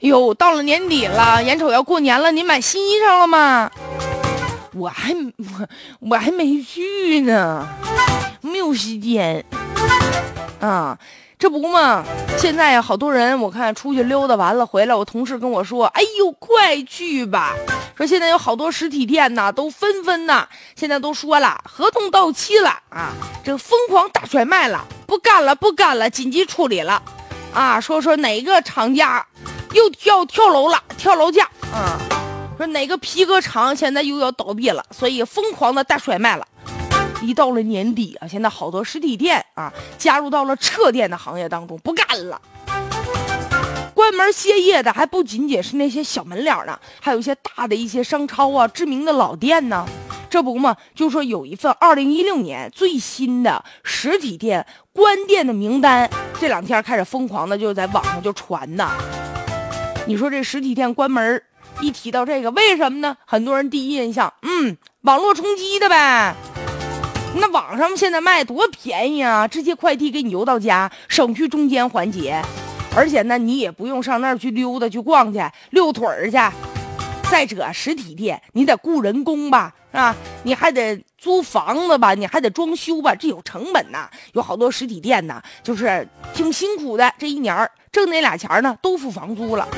哟，到了年底了，眼瞅要过年了，你买新衣裳了吗？我还我我还没去呢，没有时间。啊，这不嘛，现在，好多人我看出去溜达完了回来，我同事跟我说：“哎呦，快去吧！”说现在有好多实体店呐，都纷纷呐，现在都说了，合同到期了啊，这疯狂大甩卖了，不干了，不干了，紧急处理了。啊，说说哪个厂家又跳跳楼了，跳楼价啊？说哪个皮革厂现在又要倒闭了，所以疯狂的大甩卖了。一到了年底啊，现在好多实体店啊，加入到了撤店的行业当中，不干了，关门歇业的还不仅仅是那些小门脸呢，还有一些大的一些商超啊，知名的老店呢。这不嘛，就说有一份二零一六年最新的实体店关店的名单，这两天开始疯狂的就在网上就传呐。你说这实体店关门，一提到这个，为什么呢？很多人第一印象，嗯，网络冲击的呗。那网上现在卖多便宜啊，直接快递给你邮到家，省去中间环节，而且呢，你也不用上那儿去溜达去逛去遛腿儿去。再者，实体店你得雇人工吧，是吧？你还得租房子吧，你还得装修吧，这有成本呐。有好多实体店呐，就是挺辛苦的，这一年挣那俩钱呢，都付房租了。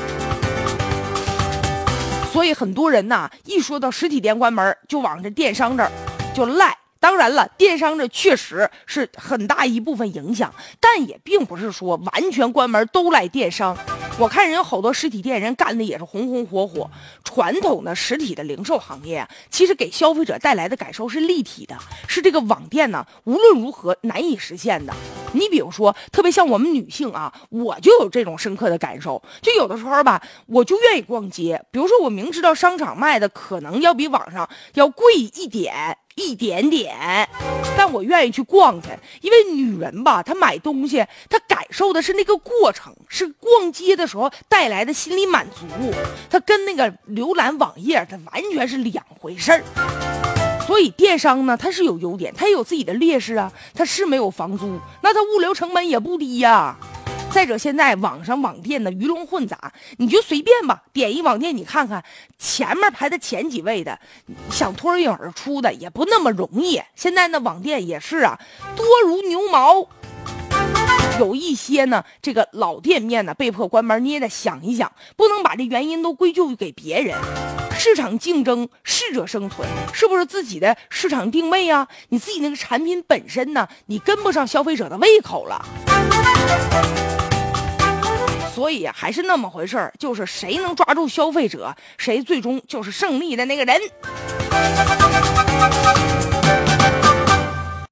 所以很多人呐，一说到实体店关门，就往这电商这儿就赖。当然了，电商这确实是很大一部分影响，但也并不是说完全关门都赖电商。我看人有好多实体店，人干的也是红红火火。传统的实体的零售行业啊，其实给消费者带来的感受是立体的，是这个网店呢无论如何难以实现的。你比如说，特别像我们女性啊，我就有这种深刻的感受。就有的时候吧，我就愿意逛街。比如说，我明知道商场卖的可能要比网上要贵一点。一点点，但我愿意去逛去，因为女人吧，她买东西，她感受的是那个过程，是逛街的时候带来的心理满足，她跟那个浏览网页，它完全是两回事儿。所以电商呢，它是有优点，它也有自己的劣势啊，它是没有房租，那它物流成本也不低呀。再者，现在网上网店的鱼龙混杂，你就随便吧，点一网店，你看看前面排的前几位的，想脱颖而出的也不那么容易。现在呢，网店也是啊，多如牛毛。有一些呢，这个老店面呢被迫关门，你也得想一想，不能把这原因都归咎于给别人。市场竞争，适者生存，是不是自己的市场定位啊？你自己那个产品本身呢，你跟不上消费者的胃口了。所以还是那么回事儿，就是谁能抓住消费者，谁最终就是胜利的那个人。